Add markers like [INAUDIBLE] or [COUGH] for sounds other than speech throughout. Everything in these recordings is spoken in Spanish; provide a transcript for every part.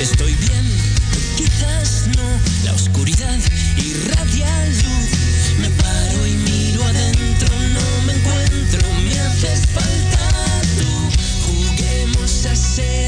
Estoy bien, quizás no. La oscuridad irradia luz. Me paro y miro adentro, no me encuentro. Me haces falta tú. Juguemos a ser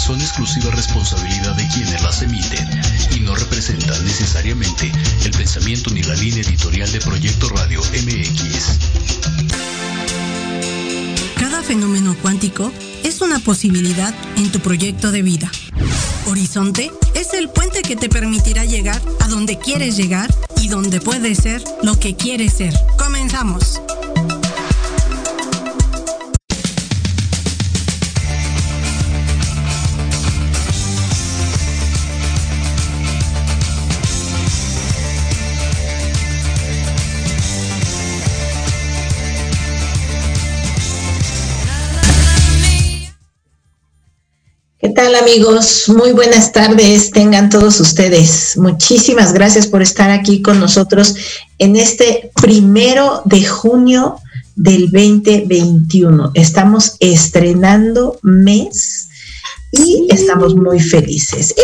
son exclusiva responsabilidad de quienes las emiten y no representan necesariamente el pensamiento ni la línea editorial de Proyecto Radio MX. Cada fenómeno cuántico es una posibilidad en tu proyecto de vida. Horizonte es el puente que te permitirá llegar a donde quieres llegar y donde puedes ser lo que quieres ser. Comenzamos. ¿Qué tal amigos? Muy buenas tardes, tengan todos ustedes. Muchísimas gracias por estar aquí con nosotros en este primero de junio del 2021. Estamos estrenando mes y estamos muy felices.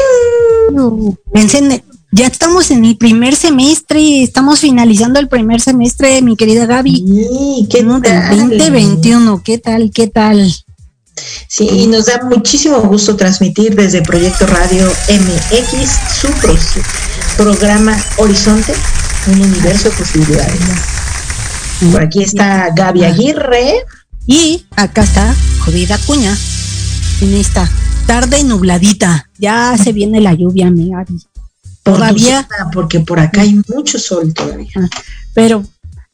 Pensé, ya estamos en el primer semestre, estamos finalizando el primer semestre, mi querida Gaby. Sí, ¿qué No, tal? 2021, ¿qué tal? ¿Qué tal? Sí, y nos da muchísimo gusto transmitir desde Proyecto Radio MX su pro- programa Horizonte, un universo de posibilidades. Por aquí está Gaby Aguirre. Y acá está Jodida Cuña en esta tarde nubladita. Ya se viene la lluvia, mi Gaby. Todavía, porque por acá hay mucho sol todavía. pero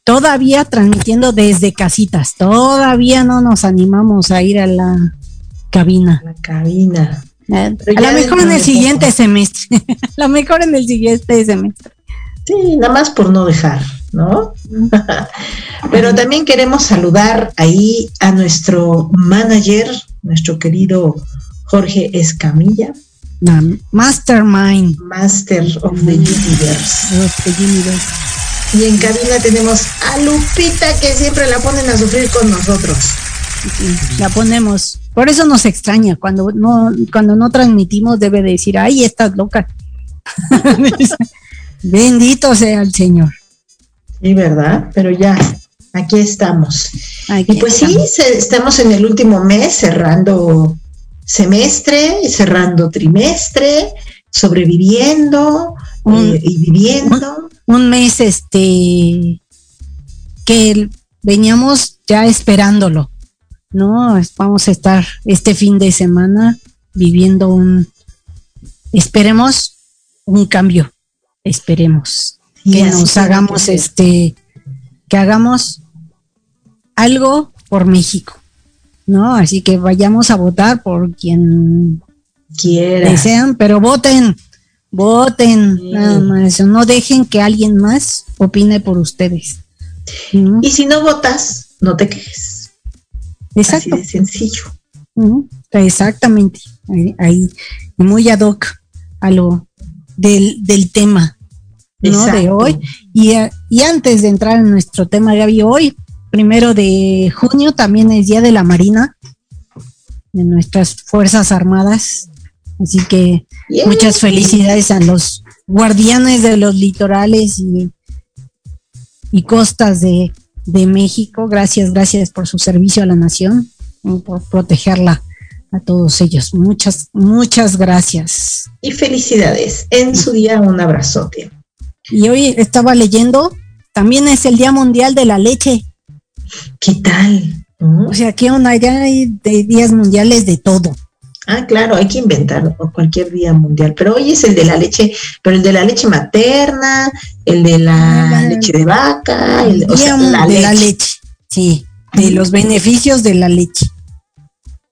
todavía transmitiendo desde casitas. Todavía no nos animamos a ir a la cabina. La cabina. Eh, a lo mejor en el siguiente poco. semestre. [LAUGHS] a lo mejor en el siguiente semestre. Sí, nada más por no dejar, ¿no? [LAUGHS] Pero también queremos saludar ahí a nuestro manager, nuestro querido Jorge Escamilla, La Mastermind Master of the Universe. of the Universe. Y en cabina tenemos a Lupita que siempre la ponen a sufrir con nosotros. La ponemos. Por eso nos extraña. Cuando no, cuando no transmitimos, debe decir, ay, estás loca. [LAUGHS] Bendito sea el Señor. Sí, ¿verdad? Pero ya, aquí estamos. Aquí Y pues sí, se- estamos en el último mes cerrando semestre, cerrando trimestre, sobreviviendo Un- eh, y viviendo. Un mes, este, que veníamos ya esperándolo. No, vamos a estar este fin de semana viviendo un, esperemos un cambio, esperemos que nos hagamos este, que hagamos algo por México, ¿no? Así que vayamos a votar por quien quiera. Desean, pero voten, voten, nada más. No dejen que alguien más opine por ustedes. Y si no votas, no te quejes. Exacto. Así de sencillo. Exactamente. Ahí, muy ad hoc a lo del, del tema ¿no? de hoy. Y, y antes de entrar en nuestro tema, Gaby, hoy, primero de junio, también es Día de la Marina, de nuestras Fuerzas Armadas. Así que muchas felicidades a los guardianes de los litorales y, y costas de, de, México. Gracias, gracias por su servicio a la nación, por protegerla a todos ellos. Muchas, muchas gracias. Y felicidades. En su día un abrazote. Y hoy estaba leyendo, también es el Día Mundial de la Leche. ¿Qué tal? O sea, ¿qué onda? Ya hay de días mundiales de todo. Ah, claro, hay que inventar cualquier día mundial, pero hoy es el de la leche, pero el de la leche materna, el de la ah, leche de vaca, el o sea, la de leche. la leche, sí, de los beneficios de la leche.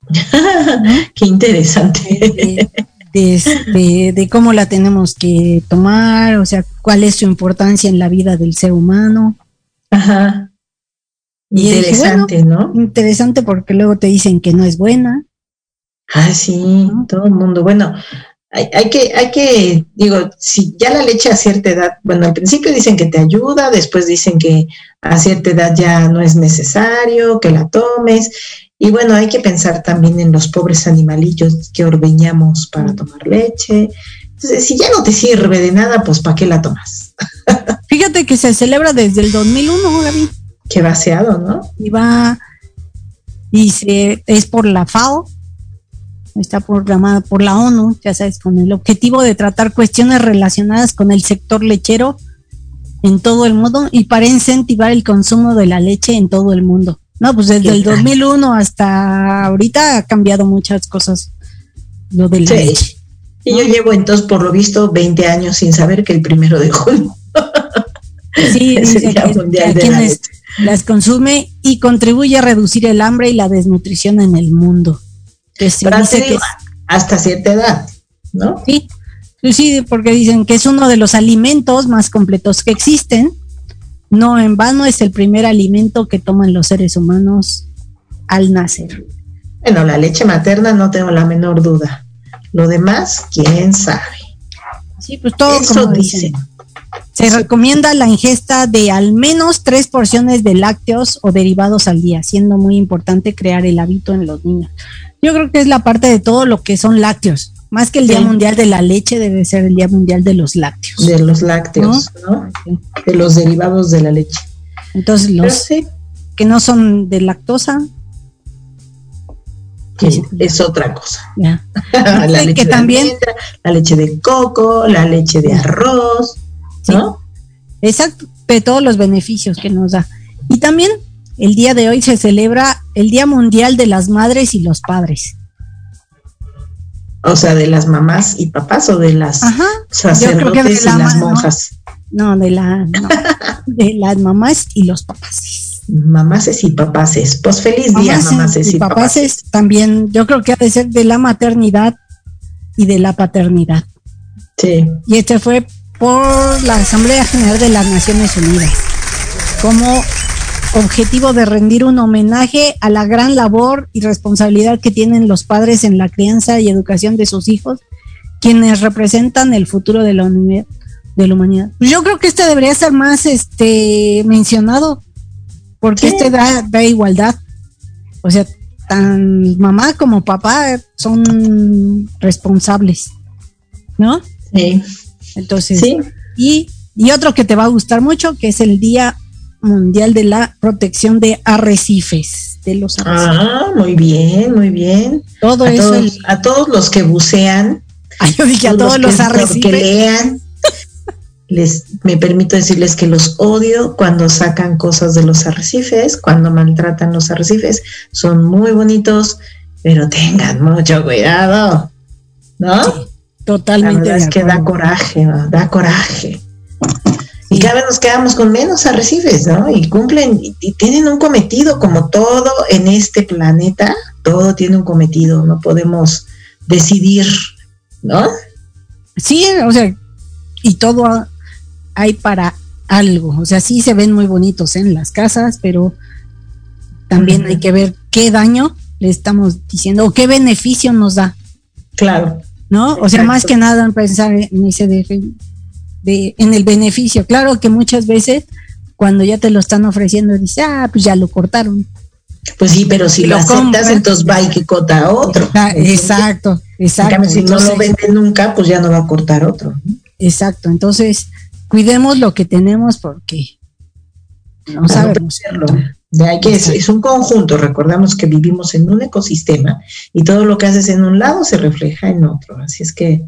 [LAUGHS] Qué interesante. De, de, cómo la tenemos que tomar, o sea, cuál es su importancia en la vida del ser humano. Ajá. Interesante, ¿no? Interesante porque luego te dicen que no es buena. Ah, sí, todo el mundo. Bueno, hay, hay, que, hay que, digo, si ya la leche a cierta edad, bueno, al principio dicen que te ayuda, después dicen que a cierta edad ya no es necesario que la tomes. Y bueno, hay que pensar también en los pobres animalillos que ordeñamos para tomar leche. Entonces, si ya no te sirve de nada, pues ¿para qué la tomas? [LAUGHS] Fíjate que se celebra desde el 2001, Gaby. Qué vaciado, ¿no? Y va, y se, es por la FAO, está programada por la ONU, ya sabes, con el objetivo de tratar cuestiones relacionadas con el sector lechero en todo el mundo y para incentivar el consumo de la leche en todo el mundo. No, pues desde el 2001 hasta ahorita ha cambiado muchas cosas lo de la leche. Y yo llevo entonces, por lo visto, 20 años sin saber que el primero de junio sí, [LAUGHS] es el Día Mundial de la leche. Las consume y contribuye a reducir el hambre y la desnutrición en el mundo hasta cierta edad, ¿no? Sí, sí, porque dicen que es uno de los alimentos más completos que existen. No en vano es el primer alimento que toman los seres humanos al nacer. Bueno, la leche materna no tengo la menor duda. Lo demás, quién sabe. Sí, pues todo Eso dicen. Se recomienda la ingesta de al menos tres porciones de lácteos o derivados al día, siendo muy importante crear el hábito en los niños. Yo creo que es la parte de todo lo que son lácteos. Más que el Día Mundial de la Leche, debe ser el Día Mundial de los Lácteos. De los lácteos, ¿no? De los derivados de la leche. Entonces, los que no son de lactosa. es otra cosa. [LAUGHS] la leche que de también, la leche de coco, la leche de arroz, ¿no? Exacto, de todos los beneficios que nos da. Y también el día de hoy se celebra el Día Mundial de las Madres y los Padres. O sea, de las mamás y papás o de las sacerdotes y las monjas. No, de, la, [LAUGHS] de las mamás y los papás. Mamases y papaces. Pues feliz día, mamases y, y papaces. También yo creo que ha de ser de la maternidad y de la paternidad. Sí. Y este fue por la Asamblea General de las Naciones Unidas. Como objetivo de rendir un homenaje a la gran labor y responsabilidad que tienen los padres en la crianza y educación de sus hijos, quienes representan el futuro de la, de la humanidad. Pues yo creo que este debería ser más este mencionado, porque este da, da igualdad. O sea, tan mamá como papá son responsables, ¿no? Sí. Entonces, sí. Y, y otro que te va a gustar mucho, que es el Día Mundial de la Protección de Arrecifes, de los arrecifes. Ah, muy bien, muy bien. Todo a eso. Todos, A todos los que bucean. yo dije a todos los, arrecifes. Que lean. les, me permito decirles que los odio cuando sacan cosas de los arrecifes, cuando maltratan los arrecifes. Son muy bonitos, pero tengan mucho cuidado, ¿no? Totalmente. La verdad es que da coraje, ¿no? da coraje. Y cada vez nos quedamos con menos arrecifes, ¿no? Y cumplen, y, y tienen un cometido, como todo en este planeta, todo tiene un cometido, no podemos decidir, ¿no? Sí, o sea, y todo ha- hay para algo. O sea, sí se ven muy bonitos en las casas, pero también hay que ver qué daño le estamos diciendo o qué beneficio nos da, Claro, ¿no? O sea, Exacto. más que nada en pensar en ese de, de- en el beneficio. Claro que muchas veces cuando ya te lo están ofreciendo dices, ah, pues ya lo cortaron. pues sí, pero si lo, lo aceptas, compras. entonces va y que cota otro. Ah, Exacto, En exacto. cambio, si no lo vende nunca, pues ya no va a cortar otro. Exacto, entonces cuidemos lo que tenemos porque no sabemos. De ahí que es, es un conjunto, recordamos que vivimos en un ecosistema y todo lo que haces en un lado se refleja en otro. Así es que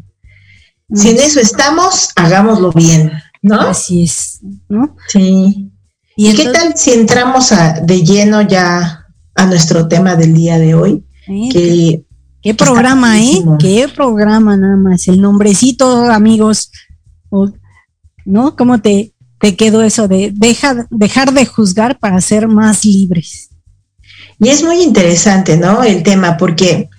si en eso estamos, hagámoslo bien, ¿no? Así es, ¿no? Sí. ¿Y, qué tal si entramos a- de lleno ya a nuestro tema del día de hoy? ¿eh? Que ¿Qué programa, eh? ¿Qué programa nada más? El nombrecito, amigos. ¿No? ¿Cómo te, te quedó eso de deja, dejar de juzgar para ser más libres? Y es muy interesante, ¿no? El tema, porque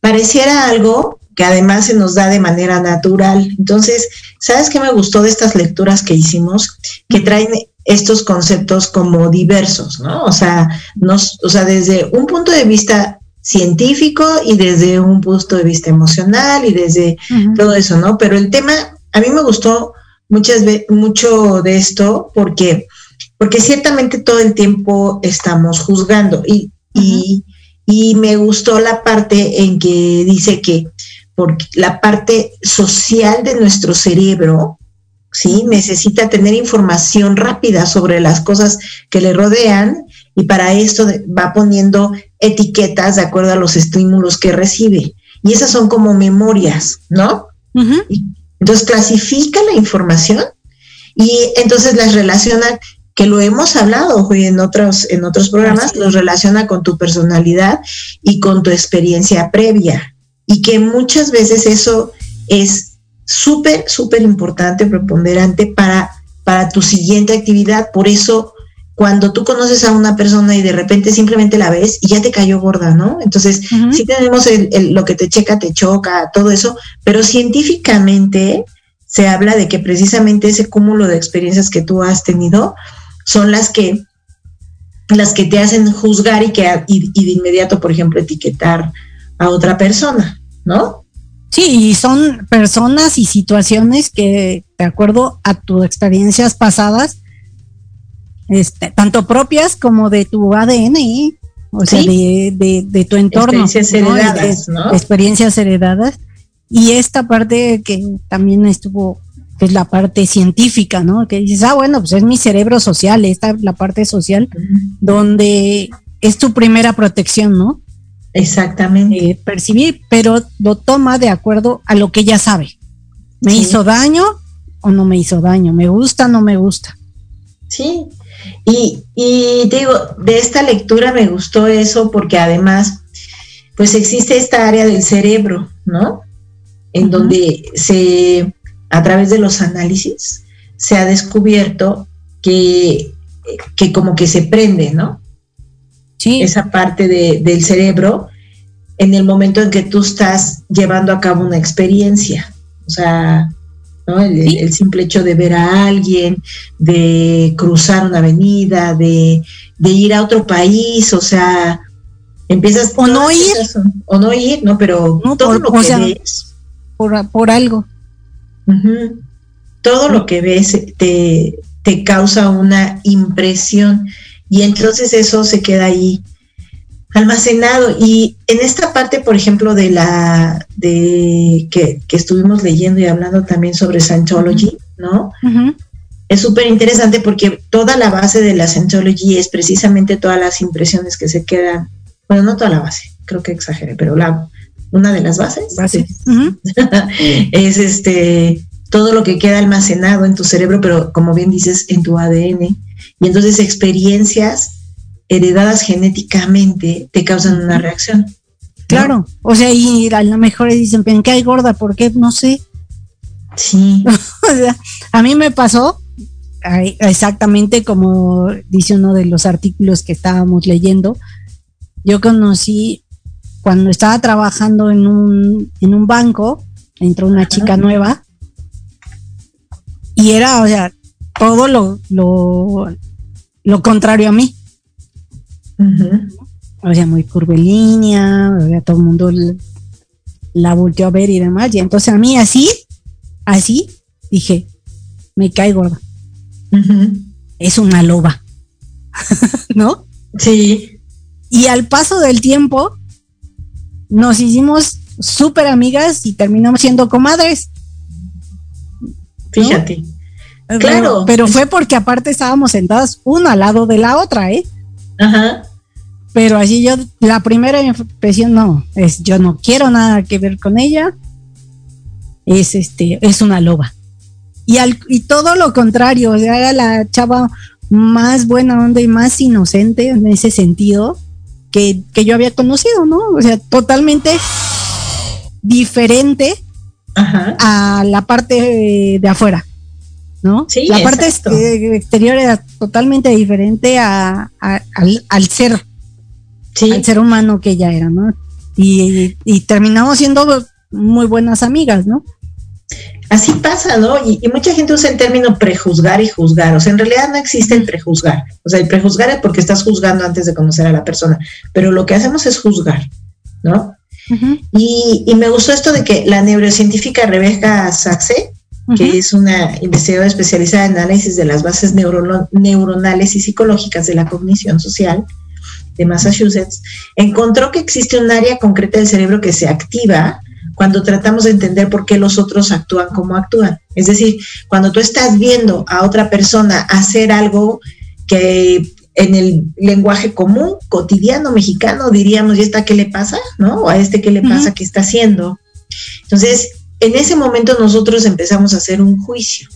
pareciera algo que además se nos da de manera natural. Entonces, ¿sabes qué me gustó de estas lecturas que hicimos? Que traen estos conceptos como diversos, ¿no? O sea, nos, o sea, desde un punto de vista científico y desde un punto de vista emocional y desde todo eso, ¿no? Pero el tema, a mí me gustó muchas mucho de esto porque, porque ciertamente todo el tiempo estamos juzgando y, y, y me gustó la parte en que dice que por la parte social de nuestro cerebro, ¿sí? Necesita tener información rápida sobre las cosas que le rodean y para esto va poniendo etiquetas de acuerdo a los estímulos que recibe. Y esas son como memorias, ¿no? Ujú. Entonces clasifica la información y entonces las relaciona, que lo hemos hablado Joy, en otros, en otros programas, los relaciona con tu personalidad y con tu experiencia previa. Y que muchas veces eso es súper, súper importante, preponderante para, para tu siguiente actividad. Por eso, cuando tú conoces a una persona y de repente simplemente la ves y ya te cayó gorda, ¿no? Entonces, Ujú. sí tenemos el- el- lo que te checa, te choca, todo eso, pero científicamente se habla de que precisamente ese cúmulo de experiencias que tú has tenido son las que las que te hacen juzgar y que y, y de inmediato, por ejemplo, etiquetar a otra persona, ¿no? Sí, y son personas y situaciones que, de acuerdo a tus experiencias pasadas, este, tanto propias como de tu ADN, o sea, Sí. de, de- de tu entorno. Experiencias de- heredadas, ¿no? experiencias heredadas. Y esta parte que también estuvo, que es la parte científica, ¿no? Que dices, ah, bueno, pues es mi cerebro social, esta la parte social, donde es tu primera protección, ¿no? Exactamente. eh, percibir, pero lo toma de acuerdo a lo que ella sabe. ¿Me Sí. hizo daño o no me hizo daño? ¿Me gusta o no me gusta? Sí, y, y te digo, de esta lectura me gustó eso porque además, pues existe esta área del cerebro, ¿no? En donde se, a través de los análisis, se ha descubierto que, que como que se prende, ¿no? Sí, Esa parte de- del cerebro en el momento en que tú estás llevando a cabo una experiencia. O sea, ¿no? el, el- Sí. el simple hecho de ver a alguien, de cruzar una avenida, de, de ir a otro país, o sea, empiezas... O no ir. O no ir, ¿no? Pero No, todo por- lo o que sea, ves, por, por algo. todo lo que ves te, te causa una impresión y entonces eso se queda ahí almacenado. Y en esta parte, por ejemplo, de la de que, que estuvimos leyendo y hablando también sobre Scientology, ¿no? Es súper interesante porque toda la base de la Scientology es precisamente todas las impresiones que se quedan, bueno, no toda la base, creo que exageré, pero la una de las bases sí, [LAUGHS] es este todo lo que queda almacenado en tu cerebro, pero como bien dices, en tu ADN. Y entonces experiencias heredadas genéticamente te causan una reacción. Claro, o sea, y a lo mejor dicen, ¿en qué hay gorda? ¿Por qué? No sé. Sí. [LAUGHS] O sea, a mí me pasó exactamente como dice uno de los artículos que estábamos leyendo. Yo conocí cuando estaba trabajando en un, en un banco, entró una chica nueva y era, o sea, todo lo, lo, lo contrario a mí. Ujú. O sea, muy curvilínea, o sea, todo el mundo la volteó a ver y demás. Y entonces a mí así, así, dije, me cae gorda. Es una loba. [LAUGHS] ¿No? Sí. Y al paso del tiempo, nos hicimos súper amigas y terminamos siendo comadres. Fíjate. Pero- Claro. Pero fue porque aparte estábamos sentadas una al lado de la otra, ¿eh? Ajá. Pero así yo, la primera impresión, no, es yo no quiero nada que ver con ella. Es este, es una loba. Y, al, y todo lo contrario, o sea, era la chava más buena onda y más inocente en ese sentido que, que yo había conocido, ¿no? O sea, totalmente diferente Ajá. a la parte de, de afuera, ¿no? Sí, la parte este- exterior era totalmente diferente a, a- al, al ser Sí. al ser humano que ella era, ¿no? Y, y terminamos siendo muy buenas amigas, ¿no? Así pasa, ¿no? Y, y mucha gente usa el término prejuzgar y juzgar. O sea, en realidad no existe el prejuzgar. O sea, el prejuzgar es porque estás juzgando antes de conocer a la persona. Pero lo que hacemos es juzgar, ¿no? Y, y me gustó esto de que la neurocientífica Rebecca Saxe, que es una investigadora especializada en análisis de las bases neuronales y psicológicas de la cognición social de Massachusetts, encontró que existe un área concreta del cerebro que se activa cuando tratamos de entender por qué los otros actúan como actúan. Es decir, cuando tú estás viendo a otra persona hacer algo que en el lenguaje común, cotidiano mexicano, diríamos, ¿y esta qué le pasa? ¿No? O a este qué le pasa, qué está haciendo. Entonces, en ese momento nosotros empezamos a hacer un juicio,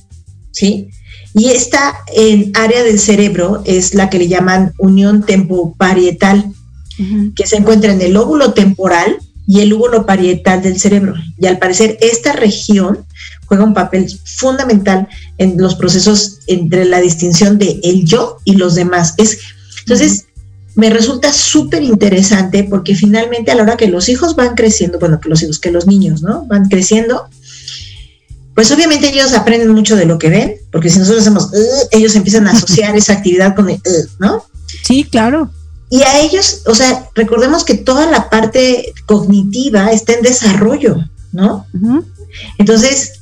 ¿sí? Y esta en área del cerebro es la que le llaman unión tempoparietal, Ujú. que se encuentra en el lóbulo temporal y el lóbulo parietal del cerebro. Y al parecer esta región juega un papel fundamental en los procesos entre la distinción de el yo y los demás. Es, entonces, me resulta súper interesante porque finalmente a la hora que los hijos van creciendo, bueno, que los hijos, que los niños, ¿no? Van creciendo, pues obviamente ellos aprenden mucho de lo que ven, porque si nosotros hacemos, ellos empiezan a asociar esa actividad con el, ¿no? Sí, claro. Y a ellos, o sea, recordemos que toda la parte cognitiva está en desarrollo, ¿no? Entonces,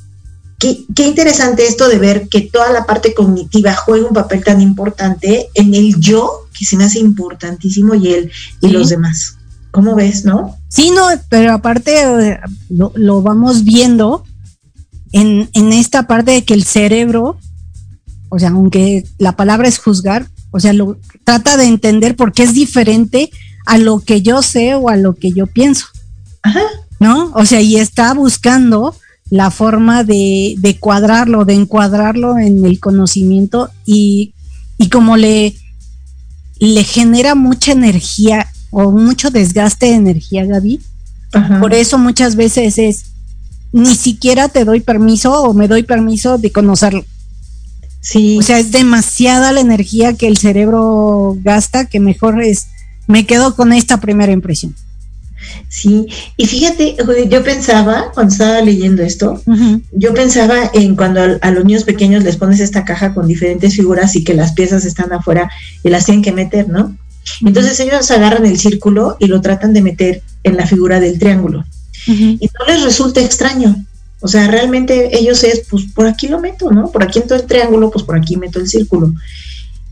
qué, qué interesante esto de ver que toda la parte cognitiva juega un papel tan importante en el yo, que se me hace importantísimo, y él y Sí. los demás. ¿Cómo ves, no? Sí, no, pero aparte lo, lo vamos viendo en, en esta parte de que el cerebro, o sea, aunque la palabra es juzgar, o sea, lo trata de entender por qué es diferente a lo que yo sé o a lo que yo pienso. Ajá. ¿no? O sea, y está buscando la forma de, de cuadrarlo, de encuadrarlo en el conocimiento y, y como le, le genera mucha energía o mucho desgaste de energía, Gaby, Ajá. por eso muchas veces es, ni siquiera te doy permiso o me doy permiso de conocerlo. Sí. O sea, es demasiada la energía que el cerebro gasta que mejor es, me quedo con esta primera impresión. Sí, y fíjate, yo pensaba, cuando estaba leyendo esto, yo pensaba en cuando a, a los niños pequeños les pones esta caja con diferentes figuras y que las piezas están afuera y las tienen que meter, ¿no? Entonces ellos agarran el círculo y lo tratan de meter en la figura del triángulo. Y no les resulta extraño. O sea, realmente ellos es, pues por aquí lo meto, ¿no? Por aquí meto el triángulo, pues por aquí meto el círculo.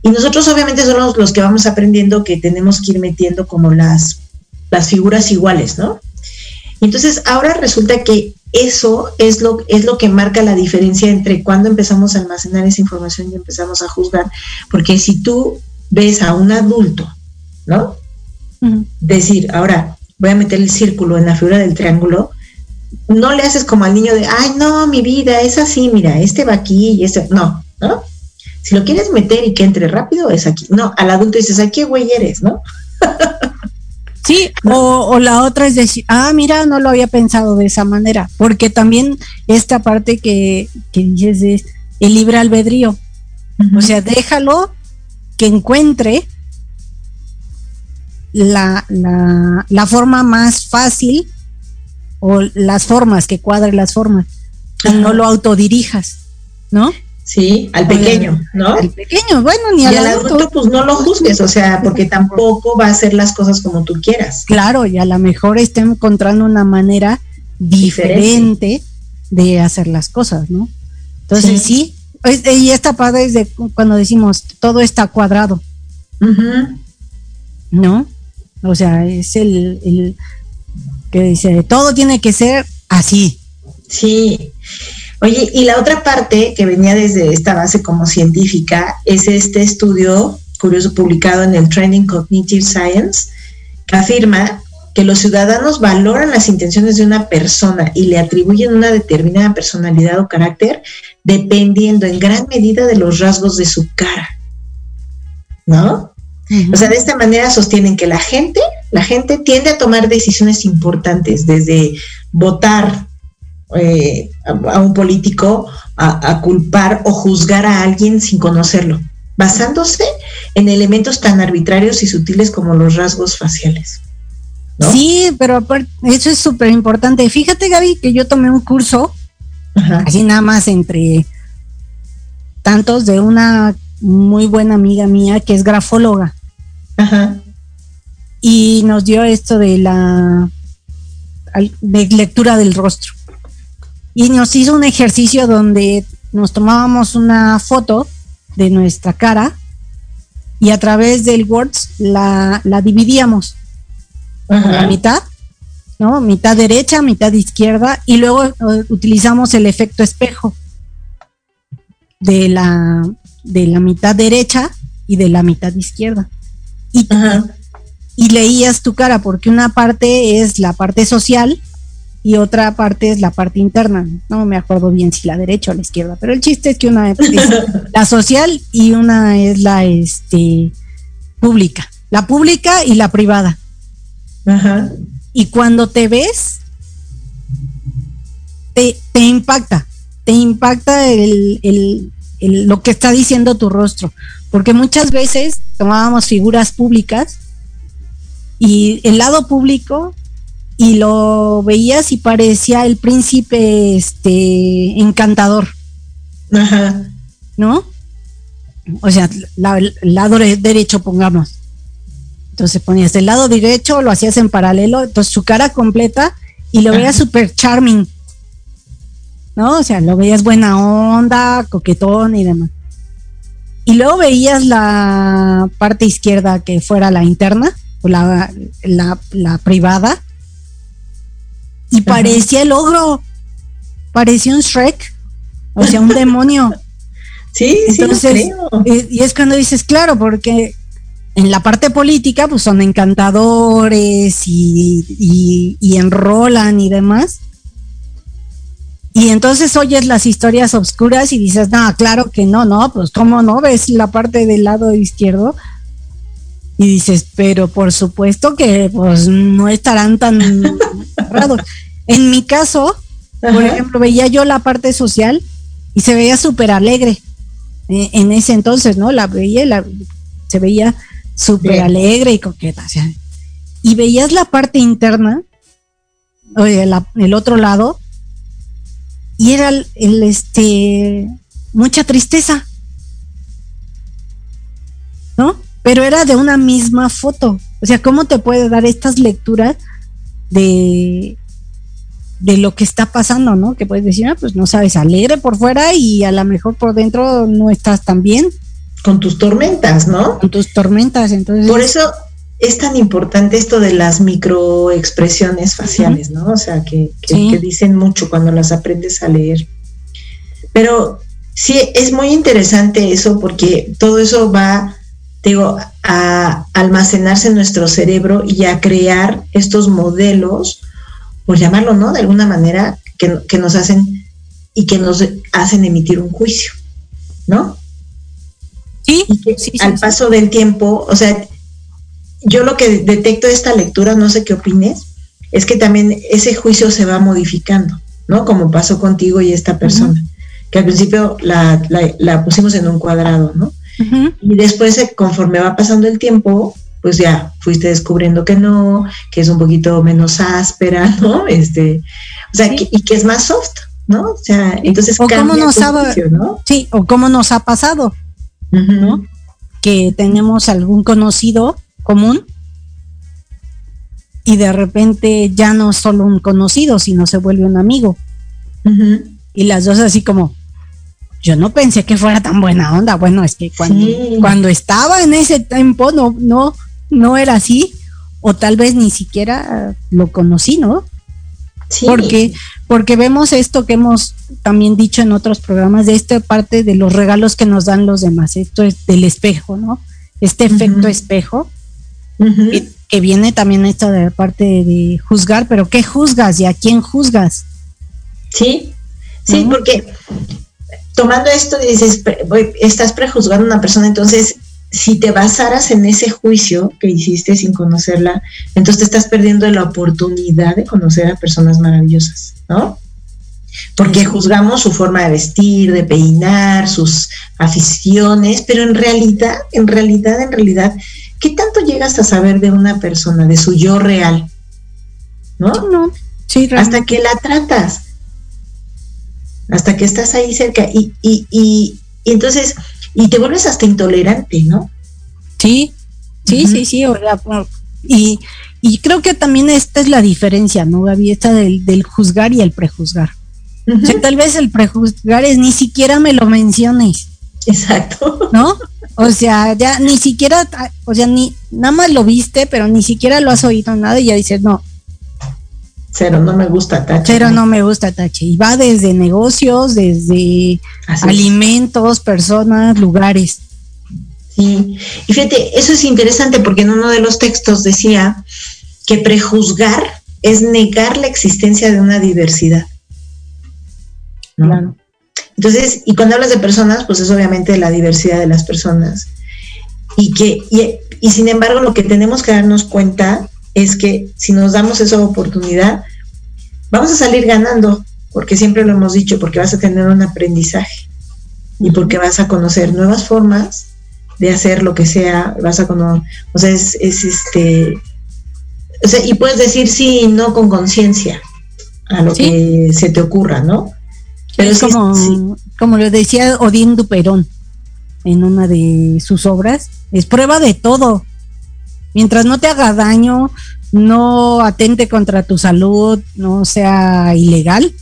Y nosotros obviamente somos los que vamos aprendiendo que tenemos que ir metiendo como las, las figuras iguales, ¿no? Entonces ahora resulta que eso es lo, es lo que marca la diferencia entre cuando empezamos a almacenar esa información y empezamos a juzgar. Porque si tú ves a un adulto, ¿no? Decir, ahora voy a meter el círculo en la figura del triángulo, no le haces como al niño de, ay, no, mi vida es así, mira, este va aquí y este, no, ¿no? Si lo quieres meter y que entre rápido, es aquí. No, al adulto dices, ay, qué güey eres, ¿no? [LAUGHS] Sí, o, la otra es decir, ah, mira, no lo había pensado de esa manera, porque también esta parte que, que dices es el libre albedrío. O sea, déjalo que encuentre la, la, la, forma más fácil o las formas, que cuadre las formas, y no lo autodirijas, ¿no? Sí, al pequeño, ¿no? Al pequeño, bueno, ni al, adulto. pues no lo juzgues, o sea, porque tampoco va a hacer las cosas como tú quieras. Claro, y a lo mejor está encontrando una manera diferente, de hacer las cosas, ¿no? Entonces sí, y esta padre es de cuando decimos todo está cuadrado, ¿no? O sea, es el, el que dice, todo tiene que ser así. Sí, Oye, y la otra parte que venía desde esta base como científica es este estudio curioso publicado en el Training Cognitive Science, que afirma que los ciudadanos valoran las intenciones de una persona y le atribuyen una determinada personalidad o carácter dependiendo en gran medida de los rasgos de su cara. ¿No? O sea, de esta manera sostienen que la gente, la gente tiende a tomar decisiones importantes, desde votar eh, a, un político a, culpar o juzgar a alguien sin conocerlo, basándose en elementos tan arbitrarios y sutiles como los rasgos faciales. Sí, pero eso es súper importante. Fíjate, Gaby, que yo tomé un curso, así nada más entre tantos, de una muy buena amiga mía que es grafóloga. Y nos dio esto de la de lectura del rostro y nos hizo un ejercicio donde nos tomábamos una foto de nuestra cara y a través del Words la, dividíamos a la mitad, ¿no? Mitad derecha, mitad izquierda y luego eh, utilizamos el efecto espejo de la, de la mitad derecha y de la mitad izquierda. Y, y leías tu cara porque una parte es la parte social y otra parte es la parte interna. No me acuerdo bien si la derecha o la izquierda, pero el chiste es que una es [LAUGHS] la social y una es la este pública. La pública y la privada. Ajá. Y cuando te ves, te, impacta, te impacta el, lo que está diciendo tu rostro. Porque muchas veces tomábamos figuras públicas y el lado público y lo veías y parecía el príncipe este encantador. Ajá. ¿No? O sea, el lado derecho, pongamos. Entonces ponías el lado derecho, lo hacías en paralelo, entonces su cara completa y lo veías súper charming. ¿No? O sea, lo veías buena onda, coquetón y demás. Y luego veías la parte izquierda que fuera la interna, o la, la, la privada, y parecía el ogro, parecía un Shrek, o sea, un [LAUGHS] demonio. Sí, Entonces, sí, y es cuando dices, claro, porque en la parte política, pues son encantadores y, y, enrolan y demás. Y entonces oyes las historias oscuras y dices, no, claro que no, no, pues cómo no, ves la parte del lado izquierdo y dices, pero por supuesto que pues no estarán tan raros. En mi caso, por ejemplo, veía yo la parte social y se veía súper alegre eh, en ese entonces, ¿no? La veía, la, se veía súper alegre y coqueta. y veías la parte interna, oye, el otro lado, y era el, este, mucha tristeza, ¿no? Pero era de una misma foto. O sea, ¿cómo te puede dar estas lecturas de de lo que está pasando, ¿no? Que puedes decir, ah, pues no sabes, alegre por fuera y a lo mejor por dentro no estás tan bien. Con tus tormentas, ¿no? Con tus tormentas, entonces. Por eso es tan importante esto de las microexpresiones faciales, ¿no? O sea, que, que, dicen mucho cuando las aprendes a leer. Pero sí, es muy interesante eso porque todo eso va, digo, a almacenarse en nuestro cerebro y a crear estos modelos por llamarlo, ¿no? De alguna manera que, nos hacen y que nos hacen emitir un juicio, ¿no? Sí, y que al paso del tiempo, o sea, yo lo que detecto de esta lectura, no sé qué opines, es que también ese juicio se va modificando, ¿no? Como pasó contigo y esta persona, que al principio la, pusimos en un cuadrado, ¿no? Y después, eh, conforme va pasando el tiempo, pues ya fuiste descubriendo que no, que es un poquito menos áspera, [LAUGHS] ¿no? Este, o sea, y que es más soft, ¿no? O sea, entonces o cómo nos ha, Sí, o cómo nos ha pasado, ¿no? Que tenemos algún conocido común y de repente ya no es solo un conocido, sino se vuelve un amigo. Y las dos así como, yo no pensé que fuera tan buena onda. Bueno, es que cuando, cuando estaba en ese tiempo no, no, no era así, o tal vez ni siquiera lo conocí, ¿no? Sí. Porque, porque vemos esto que hemos también dicho en otros programas, de esta parte de los regalos que nos dan los demás, esto es del espejo, ¿no? Este efecto espejo, que, viene también esta de parte de juzgar, pero ¿qué juzgas y a quién juzgas? Sí, sí, porque tomando esto dices, estás prejuzgando a una persona, entonces si te basaras en ese juicio que hiciste sin conocerla, entonces te estás perdiendo la oportunidad de conocer a personas maravillosas, ¿no? Porque juzgamos su forma de vestir, de peinar, sus aficiones, pero en realidad, en realidad, en realidad, ¿qué tanto llegas a saber de una persona, de su yo real? ¿No? No, sí, Hasta que la tratas, hasta que estás ahí cerca y, y, y, y entonces y te vuelves hasta intolerante, ¿no? Sí, sí, sí, sí, y, y creo que también esta es la diferencia, ¿no, Gaby? Esta del, juzgar y el prejuzgar. o sea, tal vez el prejuzgar es ni siquiera me lo menciones. Exacto. ¿No? O sea, ya ni siquiera, o sea, ni nada más lo viste, pero ni siquiera lo has oído nada y ya dices, no, Cero, no me gusta Tache. Cero, no me gusta Tache. Y va desde negocios, desde alimentos, personas, lugares. Sí, y fíjate, eso es interesante porque en uno de los textos decía que prejuzgar es negar la existencia de una diversidad. Claro. Entonces, y cuando hablas de personas, pues es obviamente la diversidad de las personas. Y que, y, y sin embargo, lo que tenemos que darnos cuenta es que si nos damos esa oportunidad, vamos a salir ganando, porque siempre lo hemos dicho, porque vas a tener un aprendizaje y porque vas a conocer nuevas formas de hacer lo que sea, vas a conocer, o sea, es, este, o sea, y puedes decir sí y no con conciencia a lo que se te ocurra, ¿no? Pero es como, como lo decía Odín Duperón en una de sus obras, es prueba de todo, mientras no te haga daño, no atente contra tu salud, no sea ilegal,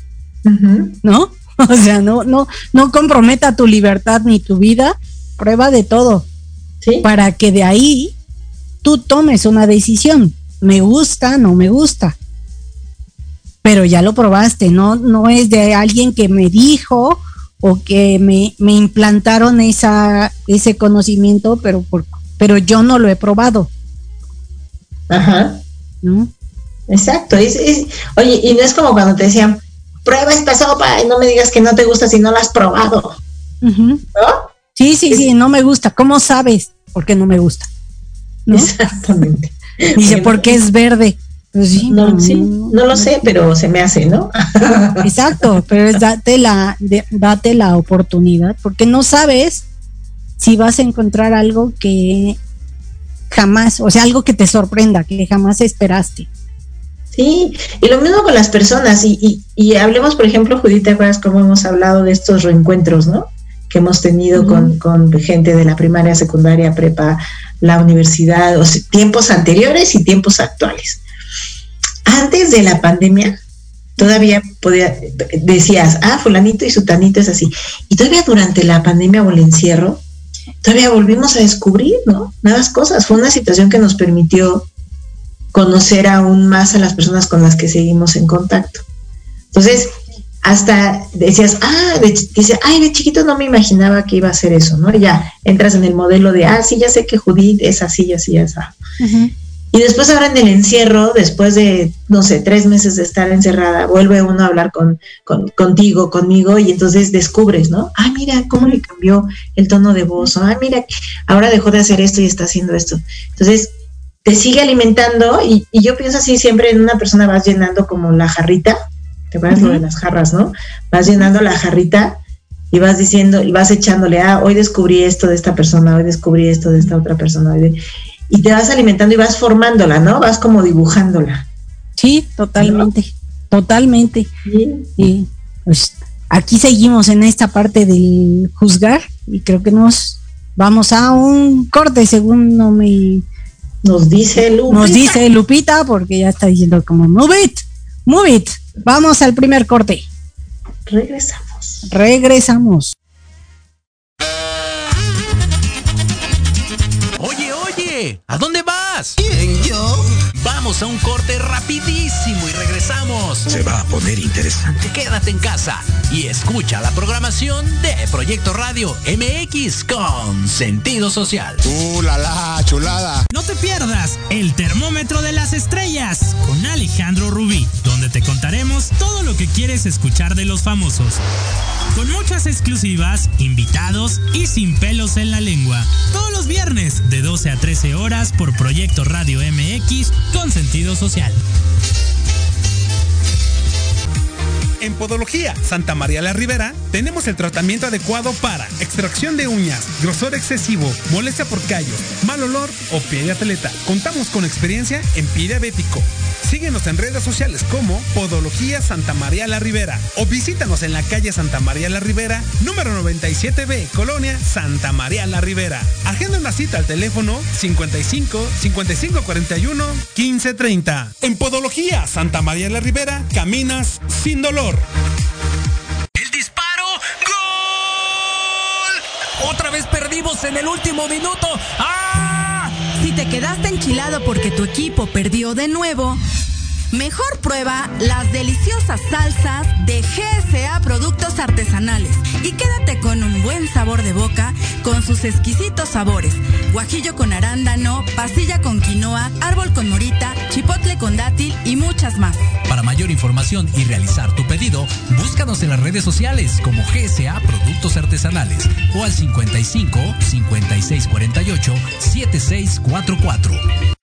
¿no? [LAUGHS] O sea, no, no, no comprometa tu libertad ni tu vida, prueba de todo. Para que de ahí tú tomes una decisión. Me gusta, no me gusta. Pero ya lo probaste, no, no es de alguien que me dijo o que me, me implantaron esa, ese conocimiento, pero, por, pero yo no lo he probado. Ajá. ¿No? Exacto. oye, y no es como cuando te decían, prueba esta sopa y no me digas que no te gusta si no la has probado. ¿No? Sí, sí, sí, no me gusta. ¿Cómo sabes por qué no me gusta? Exactamente. [LAUGHS] Dice, porque es verde. Pues no, no, lo sé, pero se me hace, ¿no? [LAUGHS] Exacto, pero es date la, date la oportunidad, porque no sabes si vas a encontrar algo que jamás, o sea, algo que te sorprenda, que jamás esperaste. Sí, y lo mismo con las personas, y, y, hablemos, por ejemplo, Judith, ¿te acuerdas cómo hemos hablado de estos reencuentros, ¿no? Que hemos tenido con, con, gente de la primaria, secundaria, prepa, la universidad, o tiempos anteriores y tiempos actuales. Antes de la pandemia, todavía podía, decías, ah, fulanito y sutanito es así. Y todavía durante la pandemia o el encierro, todavía volvimos a descubrir, ¿no? Nuevas cosas. Fue una situación que nos permitió conocer aún más a las personas con las que seguimos en contacto. Entonces, hasta decías, ah, dice, ay, de chiquito no me imaginaba que iba a ser eso, ¿no? Ya entras en el modelo de, ah, sí, ya sé que Judith es así, así, así. Y después ahora en el encierro, después de, no sé, tres meses de estar encerrada, vuelve uno a hablar con, contigo, conmigo, y entonces descubres, ¿no? Ah, mira cómo le cambió el tono de voz, ah, mira, ahora dejó de hacer esto y está haciendo esto. Entonces, te sigue alimentando y, y yo pienso así, siempre en una persona vas llenando como la jarrita, te acuerdas lo de las jarras, ¿no? Vas llenando la jarrita y vas diciendo y vas echándole, ah, hoy descubrí esto de esta persona, hoy descubrí esto de esta otra persona, hoy de- y te vas alimentando y vas formándola, ¿no? Vas como dibujándola. Sí, totalmente, totalmente. Sí. Y pues aquí seguimos en esta parte del juzgar y creo que nos vamos a un corte según no me Nos dice Lu. nos dice Lupita porque ya está diciendo como move it, move it. Vamos al primer corte. Regresamos. Regresamos. ¿A dónde vas? ¿Quién, yo? Vamos a un corte rapidísimo y regresamos. Se va a poner interesante. Quédate en casa y escucha la programación de Proyecto Radio MX con sentido social. ¡Uh, la, la, chulada! No te pierdas el termómetro de las estrellas con Alejandro Rubí, donde te contaremos todo lo que quieres escuchar de los famosos. Con muchas exclusivas, invitados y sin pelos en la lengua. Todos los viernes de 12 a 13 horas por Proyecto Radio MX con sentido social. En Podología Santa María la Ribera tenemos el tratamiento adecuado para extracción de uñas, grosor excesivo, molestia por callos, mal olor o pie de atleta. Contamos con experiencia en pie diabético. Síguenos en redes sociales como Podología Santa María la Ribera o visítanos en la calle Santa María la Ribera, número 97B, Colonia Santa María la Ribera. Agenda una cita al teléfono 55 55 41 15 30. En Podología Santa María la Ribera caminas sin dolor. El disparo. ¡Gol! Otra vez perdimos en el último minuto. ¡Ah! Si te quedaste enchilado porque tu equipo perdió de nuevo, mejor prueba las deliciosas salsas de GSA Productos Artesanales y quédate con un buen sabor de boca con sus exquisitos sabores. Guajillo con arándano, pasilla con quinoa, árbol con morita, chipotle con dátil y muchas más. Para mayor información y realizar tu pedido, búscanos en las redes sociales como GSA Productos Artesanales o al 55 56 48 7644.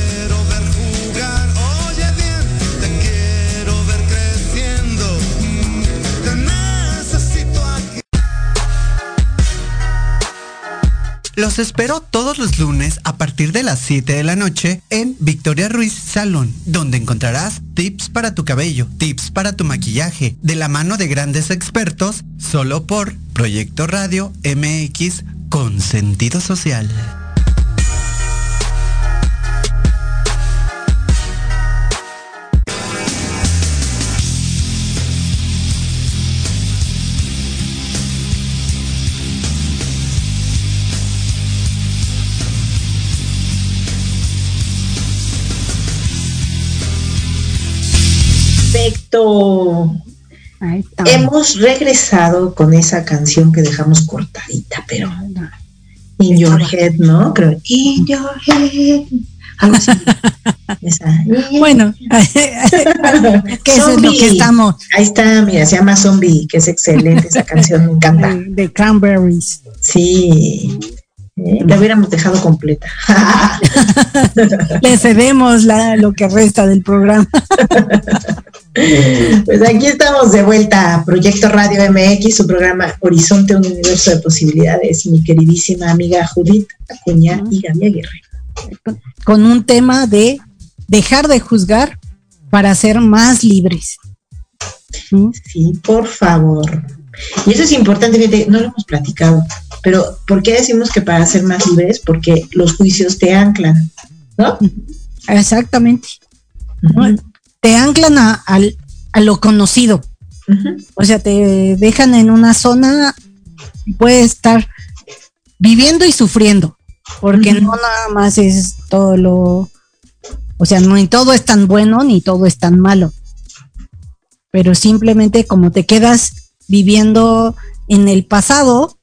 Los espero todos los lunes a partir de las 7 de la noche en Victoria Ruiz Salón, donde encontrarás tips para tu cabello, tips para tu maquillaje, de la mano de grandes expertos, solo por Proyecto Radio MX con sentido social. Está. Hemos regresado con esa canción que dejamos cortadita, pero In Your Head, ¿no? Creo. In Your Head. Algo así. [LAUGHS] Esa. Bueno, [LAUGHS] que eso es lo que estamos Ahí está, mira, se llama Zombie, que es excelente esa canción, me encanta. de Cranberries. Sí. La hubiéramos dejado completa. [LAUGHS] Le cedemos la, lo que resta del programa. [LAUGHS] Pues aquí estamos de vuelta a Proyecto Radio MX, su programa Horizonte, un universo de posibilidades. Mi queridísima amiga Judith Acuña y Gaby Aguirre. con un tema de dejar de juzgar para ser más libres. ¿Mm? Sí, por favor. Y eso es importante, fíjate, no lo hemos platicado, pero ¿por qué decimos que para ser más libres? Porque los juicios te anclan, ¿no? Exactamente. Te anclan a, a lo conocido. O sea, te dejan en una zona, puedes estar viviendo y sufriendo, porque no nada más es todo lo, O sea, no en todo es tan bueno ni todo es tan malo. Pero simplemente como te quedas viviendo en el pasado,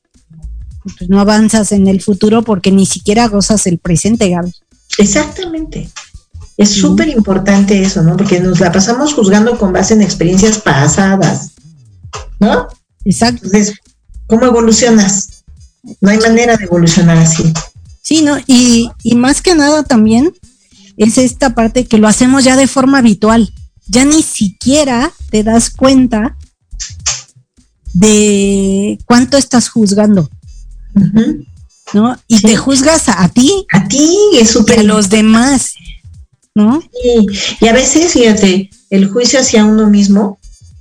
pues no avanzas en el futuro porque ni siquiera gozas el presente, Gaby. Exactamente. Es súper importante eso, ¿no? Porque nos la pasamos juzgando con base en experiencias pasadas, ¿no? Exacto. Entonces, ¿cómo evolucionas? No hay manera de evolucionar así. Sí, ¿no? Y, y más que nada también es esta parte que lo hacemos ya de forma habitual. Ya ni siquiera te das cuenta de cuánto estás juzgando. ¿no? Y Sí. te juzgas a, a ti A ti es y súper a los demás, ¿no? Sí, y a veces, fíjate, el juicio hacia uno mismo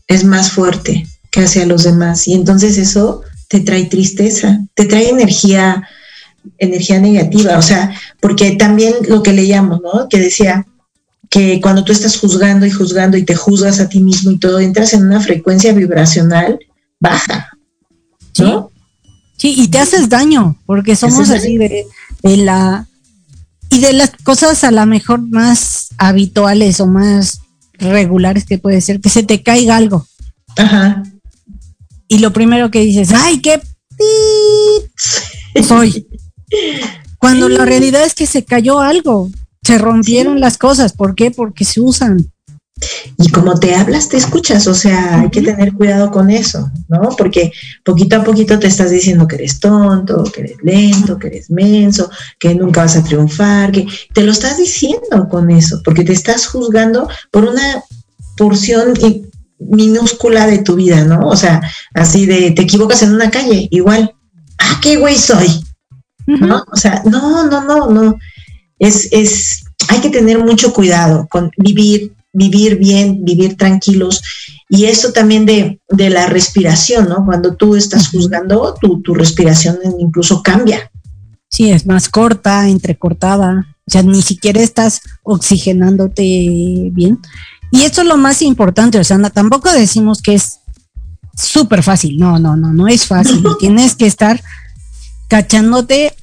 es más fuerte que hacia los demás. Y entonces eso te trae tristeza, te trae energía, energía negativa. O sea, porque también lo que leíamos, ¿no? Que decía que cuando tú estás juzgando y juzgando y te juzgas a ti mismo y todo, entras en una frecuencia vibracional baja. ¿No? Sí, y te haces daño, porque somos así de, de la... Y de las cosas a lo mejor más habituales o más regulares que puede ser, que se te caiga algo. Ajá. Y lo primero que dices, ¡ay, qué soy! Cuando la realidad es que se cayó algo, se rompieron las cosas. ¿Por qué? Porque se usan. Y como te hablas, te escuchas, o sea, hay que tener cuidado con eso, ¿no? Porque poquito a poquito te estás diciendo que eres tonto, que eres lento, que eres menso, que nunca vas a triunfar, que te lo estás diciendo con eso, porque te estás juzgando por una porción minúscula de tu vida, ¿no? O sea, así de, te equivocas en una calle, igual, ah, qué güey soy, ¿no? O sea, no, no, no, no. Es, es, hay que tener mucho cuidado con vivir, vivir bien, vivir tranquilos. Y eso también de, de la respiración, ¿no? Cuando tú estás juzgando, tu, tu respiración incluso cambia. Sí, es más corta, entrecortada. O sea, ni siquiera estás oxigenándote bien. Y esto es lo más importante. O sea, no- tampoco decimos que es súper fácil. No, no, no, no es fácil. [LAUGHS] Tienes que estar cachándote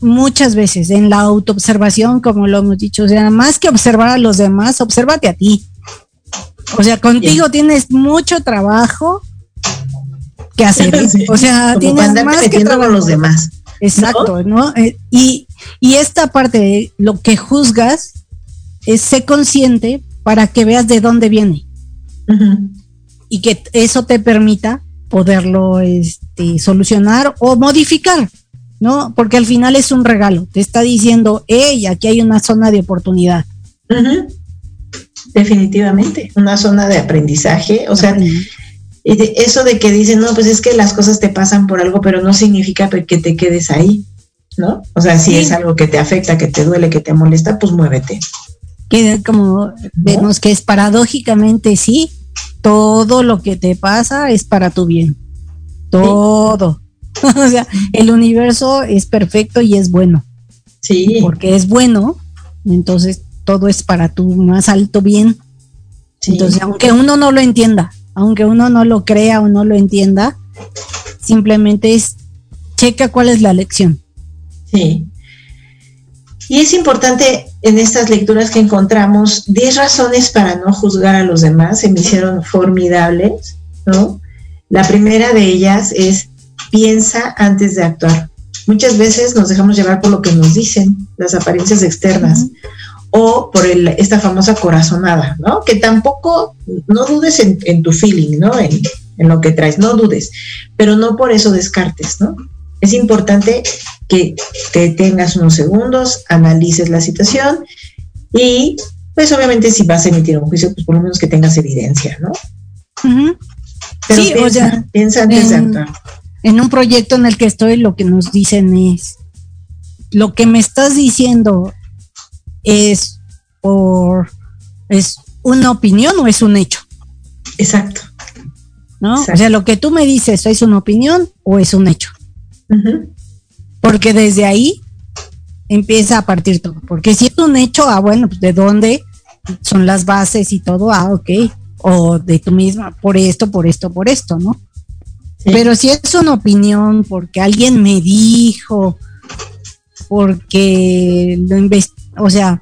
muchas veces en la autoobservación, como lo hemos dicho. O sea, más que observar a los demás, obsérvate a ti. O sea, contigo tienes mucho trabajo que hacer. ¿eh? [LAUGHS] Sí. O sea, Como tienes más que metiendo con trabajo. los demás. Exacto, ¿no? Eh, y, y esta parte de lo que juzgas es ser consciente para que veas de dónde viene y que eso te permita poderlo este, solucionar o modificar, ¿no? Porque al final es un regalo, te está diciendo, hey, aquí hay una zona de oportunidad. Definitivamente, una zona de aprendizaje. O sea, eso de que dicen, no, pues es que las cosas te pasan por algo, pero no significa que te quedes ahí, ¿no? O sea, si Sí. es algo que te afecta, que te duele, que te molesta, pues muévete. que como vemos que es paradójicamente sí, todo lo que te pasa es para tu bien. Todo. [LAUGHS] o sea, el universo es perfecto y es bueno. Sí. Porque es bueno, entonces todo es para tu más alto bien. Sí. Entonces, aunque uno no lo entienda, aunque uno no lo crea o no lo entienda, simplemente es checa cuál es la lección. Sí. Y es importante en estas lecturas que encontramos 10 razones para no juzgar a los demás, se me hicieron formidables, ¿no? La primera de ellas es piensa antes de actuar. Muchas veces nos dejamos llevar por lo que nos dicen, las apariencias externas, o por el- esta famosa corazonada, ¿no? Que tampoco, no dudes en, en tu feeling, ¿no? En, en lo que traes, no dudes, pero no por eso descartes, ¿no? Es importante que te tengas unos segundos, analices la situación y pues obviamente si vas a emitir un juicio, pues por lo menos que tengas evidencia, ¿no? Pero Sí, o piensa, sea, piensa antes de actuar. En un proyecto en el que estoy, lo que nos dicen es, lo que me estás diciendo es por, es una opinión o es un hecho, Exacto. ¿no? Exacto. O sea, lo que tú me dices, ¿es una opinión o es un hecho? Porque desde ahí empieza a partir todo. Porque si es un hecho, ah, bueno, pues de dónde son las bases y todo, ah, ok. O de tú misma, por esto, por esto, por esto, ¿no? Sí. Pero si es una opinión, porque alguien me dijo, porque lo o sea,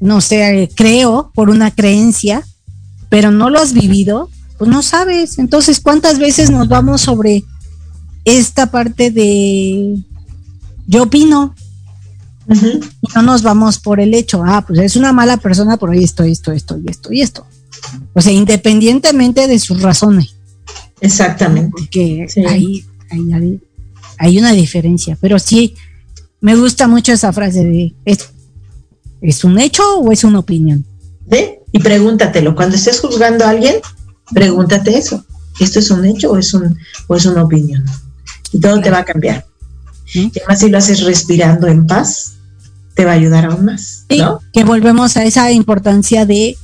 no sé, creo por una creencia, pero no lo has vivido, pues no sabes. Entonces, ¿cuántas veces nos vamos sobre esta parte de yo opino? Y no nos vamos por el hecho, ah, pues es una mala persona por esto, esto, esto y esto y esto. O sea, independientemente de sus razones. Exactamente. Porque hay, hay, hay- hay una diferencia. Pero sí, me gusta mucho esa frase de, ¿es, ¿es un hecho o es una opinión? ¿Ve? Y pregúntatelo. Cuando estés juzgando a alguien, pregúntate eso. ¿Esto es un hecho o es, un, o es una opinión? Y todo te va a cambiar. Y además, si lo haces respirando en paz, te va a ayudar aún más. Sí, ¿no? que volvemos a esa importancia de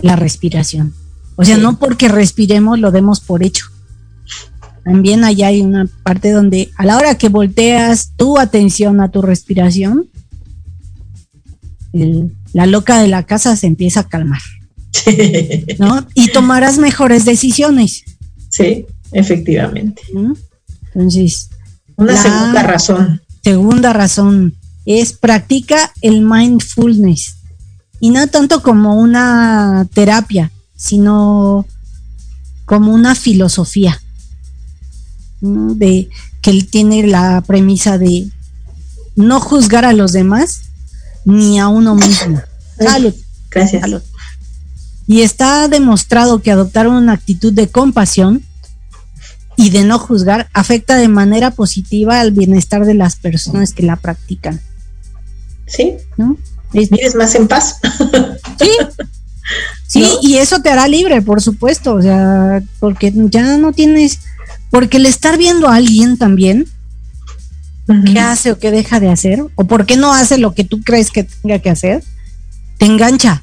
la respiración. O sea, Sí. no porque respiremos lo demos por hecho. También allá hay una parte donde a la hora que volteas tu atención a tu respiración, el- la loca de la casa se empieza a calmar, ¿no? Y tomarás mejores decisiones. Sí, efectivamente. ¿no? Entonces, Una La- segunda razón. Segunda razón es practica el mindfulness y no tanto como una terapia, sino como una filosofía ¿no? de que él tiene la premisa de no juzgar a los demás ni a uno mismo. Salud. Gracias. Salud. Y está demostrado que adoptar una actitud de compasión y de no juzgar afecta de manera positiva al bienestar de las personas que la practican. Sí. ¿No? Vives más en paz. Sí. [LAUGHS] Sí, y eso te hará libre, por supuesto, o sea, porque ya no tienes, porque el estar viendo a alguien también, qué hace o qué deja de hacer, o por qué no hace lo que tú crees que tenga que hacer, te engancha.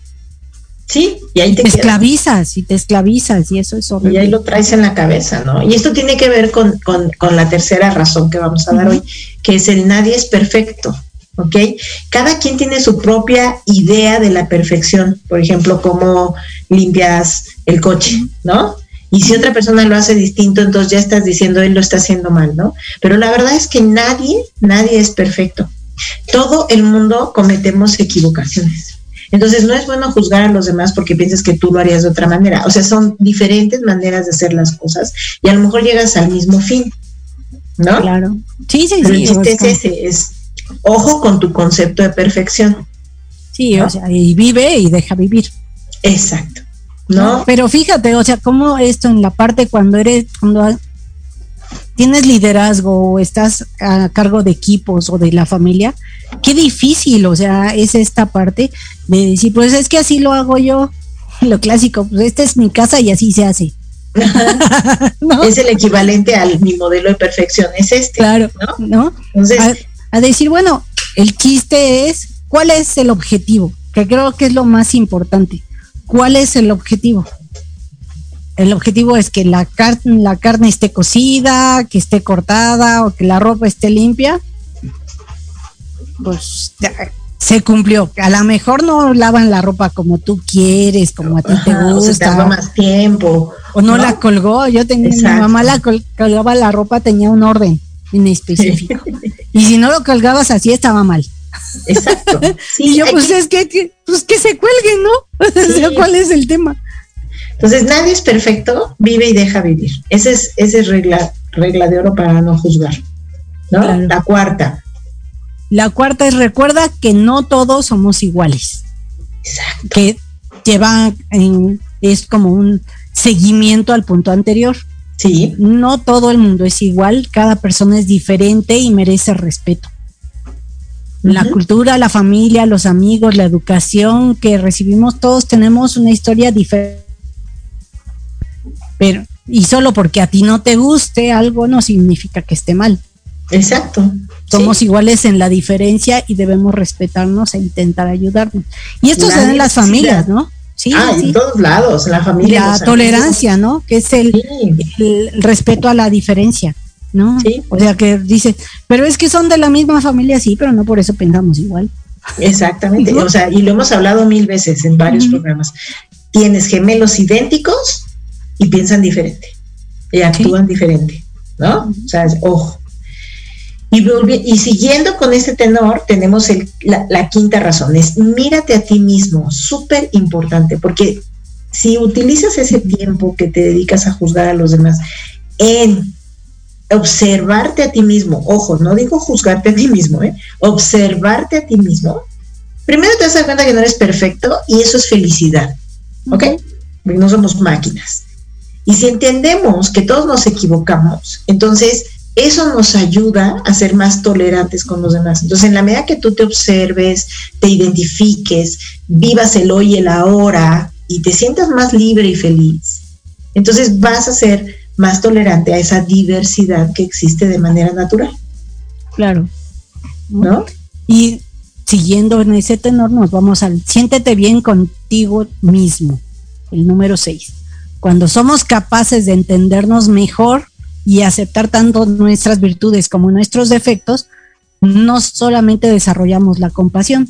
Sí, y ahí te, te esclavizas y te esclavizas y eso es Y horrible. ahí lo traes en la cabeza, ¿no? Y esto tiene que ver con, con- con la tercera razón que vamos a dar hoy, que es el nadie es perfecto, ¿ok? Cada quien tiene su propia idea de la perfección, por ejemplo, cómo limpias el coche, ¿no? Y si otra persona lo hace distinto, entonces ya estás diciendo él lo está haciendo mal, ¿no? Pero la verdad es que nadie, nadie es perfecto. Todo el mundo cometemos equivocaciones. Entonces no es bueno juzgar a los demás porque piensas que tú lo harías de otra manera. O sea, son diferentes maneras de hacer las cosas y a lo mejor llegas al mismo fin, ¿no? Claro. Sí, sí, Pero sí. el chiste o sea, es ese, es ojo con tu concepto de perfección. Sí, ¿no? o sea, y vive y deja vivir. Exacto. ¿No? Pero fíjate, o sea, como esto en la parte cuando eres, cuando tienes liderazgo o estás a cargo de equipos o de la familia, qué difícil, o sea, es esta parte de decir, pues es que así lo hago yo, [LAUGHS] lo clásico, pues esta es mi casa y así se hace. [LAUGHS] Es el equivalente al mi modelo de perfección, es este. Claro, ¿no? ¿no? Entonces, a, decir, bueno, el chiste es, ¿cuál es el objetivo? Que creo que es lo más importante. ¿Cuál es el objetivo? El objetivo es que la, car- la carne esté cocida, que esté cortada o que la ropa esté limpia. Pues se cumplió. A lo mejor no lavan la ropa como tú quieres, como a ti te ajá, o se gusta. tardó más tiempo. O no, la colgó. Yo tenía, mi mamá la col- colgaba la ropa, tenía un orden en específico. y si no lo colgabas así, estaba mal. Exacto. [LAUGHS] y yo, pues que- es que, pues que se cuelguen, ¿no? [LAUGHS] O sea. ¿Cuál es el tema? Entonces, nadie es perfecto, vive y deja vivir. Esa es, esa es regla, regla de oro para no juzgar. ¿no? Claro. La cuarta. La cuarta es recuerda que no todos somos iguales. Que lleva en- es como un seguimiento al punto anterior. Sí. No todo el mundo es igual, cada persona es diferente y merece respeto. La cultura, la familia, los amigos, la educación que recibimos, todos tenemos una historia diferente. Pero, y solo porque a ti no te guste algo no significa que esté mal. Exacto. Somos Sí. iguales en la diferencia y debemos respetarnos e intentar ayudarnos. Y esto se La da en las familias, ¿no? Sí, ah, sí. en todos lados, la familia. la tolerancia, ¿no? Que es el, Sí. el respeto a la diferencia, ¿no? Sí. O sea, que dice, pero es que son de la misma familia, sí, pero no por eso pensamos igual. Exactamente. [LAUGHS] O sea, y lo hemos hablado mil veces en varios programas. Tienes gemelos idénticos y piensan diferente y actúan diferente, ¿no? O sea, ojo. Y, volvi- y siguiendo con este tenor, tenemos el- la, la quinta razón, es mírate a ti mismo, súper importante, porque si utilizas ese tiempo que te dedicas a juzgar a los demás en observarte a ti mismo, ojo, no digo juzgarte a ti mismo, ¿eh? observarte a ti mismo, primero te das cuenta que no eres perfecto y eso es felicidad, ¿ok? Porque no somos máquinas. Y si entendemos que todos nos equivocamos, entonces eso nos ayuda a ser más tolerantes con los demás. Entonces, en la medida que tú te observes, te identifiques, vivas el hoy y el ahora y te sientas más libre y feliz, entonces vas a ser más tolerante a esa diversidad que existe de manera natural, Claro. ¿no? Y siguiendo en ese tenor, nos vamos al siéntete bien contigo mismo, el número 6. Cuando somos capaces de entendernos mejor y aceptar tanto nuestras virtudes como nuestros defectos, no solamente desarrollamos la compasión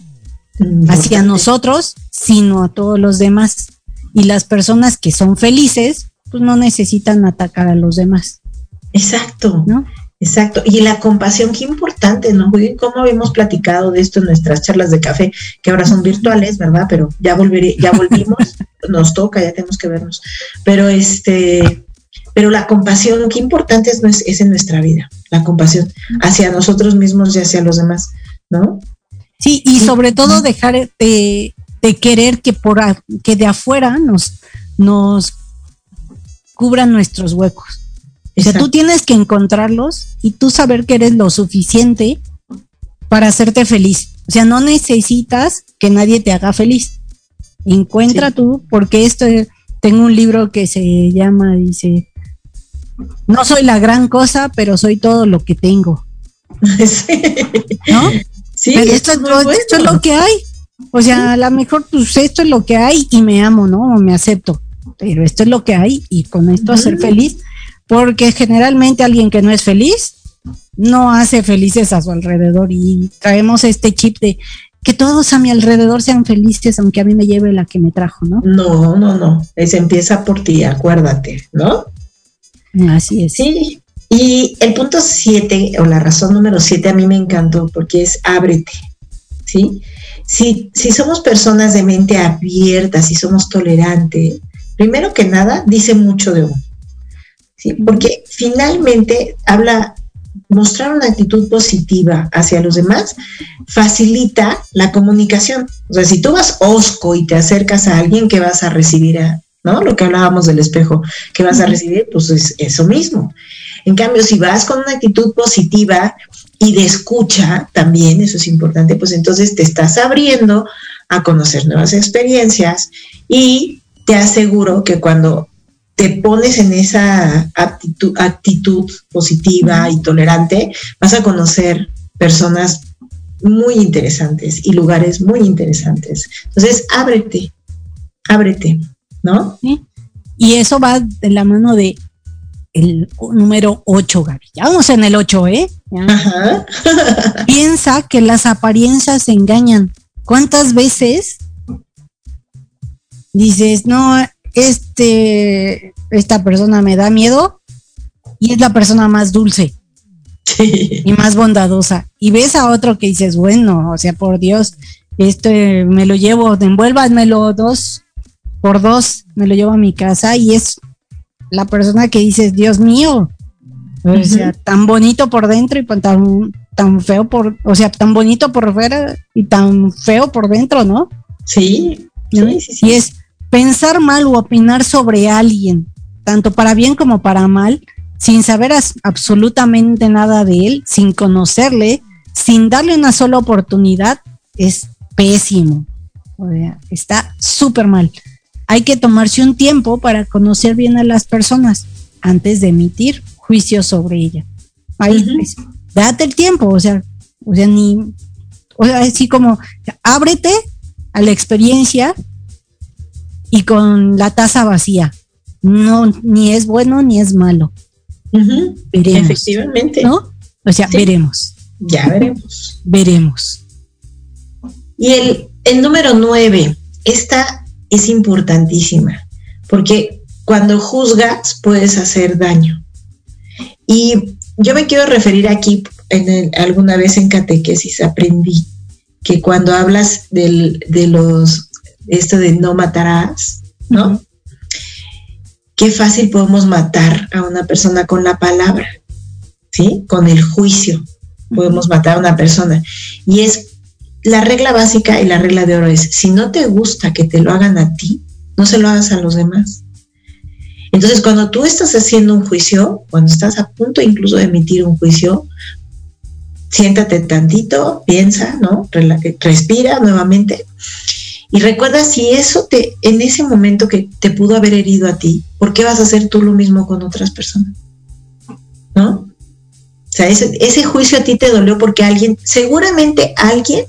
hacia nosotros, sino a todos los demás. Y las personas que son felices, pues no necesitan atacar a los demás. Exacto. ¿no? Exacto. Y la compasión, qué importante, ¿no? Cómo habíamos platicado de esto en nuestras charlas de café, que ahora son virtuales, ¿verdad? Pero ya volveré, ya volvimos, [LAUGHS] nos toca, ya tenemos que vernos. Pero este, pero la compasión, qué importante es, es en nuestra vida, la compasión hacia nosotros mismos y hacia los demás, ¿no? Sí, y sobre todo dejar de, de querer que por que de afuera nos, nos cubran nuestros huecos. O sea, tú tienes que encontrarlos y tú saber que eres lo suficiente para hacerte feliz. O sea, no necesitas que nadie te haga feliz. Encuentra tú, porque esto, tengo un libro que se llama, dice, no soy la gran cosa, pero soy todo lo que tengo. [LAUGHS] ¿No? Sí, Pero esto es bueno. esto es lo que hay. O sea, a lo mejor pues esto es lo que hay y me amo, ¿no? O me acepto. Pero esto es lo que hay y con esto ser feliz. Porque generalmente alguien que no es feliz no hace felices a su alrededor y traemos este chip de que todos a mi alrededor sean felices aunque a mí me lleve la que me trajo, ¿no? No, no, no. Es empieza por ti, acuérdate, ¿no? Así es. Sí. Y el punto siete, o la razón número siete, a mí me encantó porque es ábrete, ¿sí? Si, si somos personas de mente abierta, si somos tolerantes, primero que nada, dice mucho de uno, ¿sí? Porque finalmente habla, mostrar una actitud positiva hacia los demás facilita la comunicación. O sea, si tú vas osco y te acercas a alguien que vas a recibir a, ¿no? Lo que hablábamos del espejo, que vas a recibir, pues es eso mismo. En cambio, si vas con una actitud positiva y de escucha también, eso es importante, pues entonces te estás abriendo a conocer nuevas experiencias y te aseguro que cuando te pones en esa actitud, actitud positiva y tolerante, vas a conocer personas muy interesantes y lugares muy interesantes. Entonces, ábrete, ábrete, ¿no? ¿sí? Y eso va de la mano de el número 8, Gaby. Ya vamos en el 8, ¿eh? Ya. [LAUGHS] Piensa que las apariencias engañan. ¿Cuántas veces dices, no, este, esta persona me da miedo y es la persona más dulce y más bondadosa? Y ves a otro que dices, bueno, o sea, por Dios, este me lo llevo, envuélvanmelo dos por dos, me lo llevo a mi casa y es la persona que dices, Dios mío, o sea, tan bonito por dentro y tan, tan feo por, o sea, tan bonito por fuera y tan feo por dentro, ¿no? Sí, ¿No? sí, sí, sí. Y es pensar mal o opinar sobre alguien, tanto para bien como para mal, sin saber absolutamente nada de él, sin conocerle, sin darle una sola oportunidad, es pésimo. O sea, está súper mal. Hay que tomarse un tiempo para conocer bien a las personas antes de emitir juicios sobre ella. Ahí, pues, date el tiempo, o sea, o sea, ni, o sea, así como, ábrete a la experiencia y con la taza vacía. No, ni es bueno ni es malo. Veremos. Efectivamente. ¿No? O sea, Sí. veremos, Ya veremos. veremos. Y el, el número nueve, esta es importantísima, porque cuando juzgas puedes hacer daño. Y yo me quiero referir aquí en el- alguna vez en catequesis aprendí que cuando hablas del, de los, esto de no matarás, ¿no? Qué fácil podemos matar a una persona con la palabra, ¿sí? Con el juicio podemos matar a una persona. Y es la regla básica y la regla de oro es, si no te gusta que te lo hagan a ti, no se lo hagas a los demás. Entonces, cuando tú estás haciendo un juicio, cuando estás a punto incluso de emitir un juicio, siéntate tantito, piensa, ¿no? Respira nuevamente y recuerda si eso te, en ese momento que te pudo haber herido a ti, ¿por qué vas a hacer tú lo mismo con otras personas? ¿No? O sea, ese, ese juicio a ti te dolió porque alguien, seguramente alguien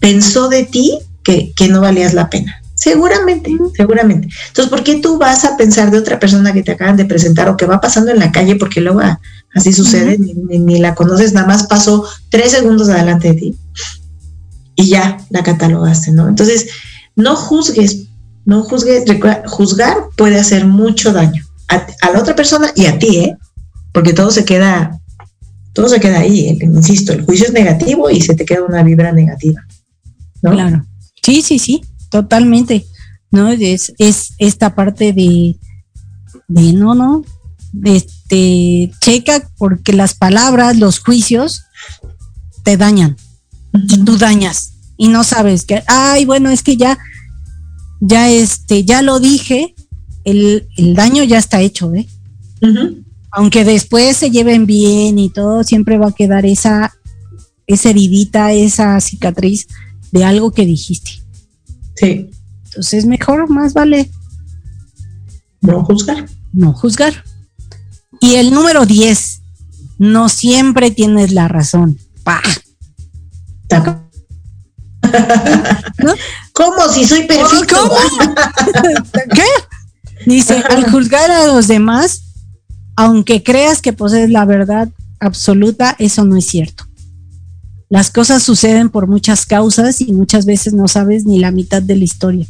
pensó de ti que, que no valías la pena. Seguramente, seguramente. Entonces, ¿por qué tú vas a pensar de otra persona que te acaban de presentar o que va pasando en la calle? Porque luego ah, así sucede, ni, ni- ni la conoces, nada más pasó tres segundos adelante de ti y ya la catalogaste, ¿no? Entonces, no juzgues, no juzgues, recuerda, juzgar puede hacer mucho daño a, a la otra persona y a ti, ¿eh? Porque todo se queda, todo se queda ahí, el- insisto, el juicio es negativo y se te queda una vibra negativa, ¿no? Claro. Sí, sí, sí, totalmente. ¿No? Es, es esta parte de, de no, no, este, checa porque las palabras, los juicios te dañan. Y tú dañas y no sabes que, ay, bueno, es que ya, ya este, ya lo dije, el, el daño ya está hecho, ¿eh? Aunque después se lleven bien y todo, siempre va a quedar esa, esa heridita, esa cicatriz de algo que dijiste. Sí, Entonces, mejor, más vale no juzgar. no juzgar. Y el número 10, no siempre tienes la razón. Pa. Taca. ¿No? [LAUGHS] ¿Cómo? Si soy perfecto. ¿Cómo? [LAUGHS] ¿Qué? Dice, al juzgar a los demás, aunque creas que posees la verdad absoluta, eso no es cierto. Las cosas suceden por muchas causas y muchas veces no sabes ni la mitad de la historia.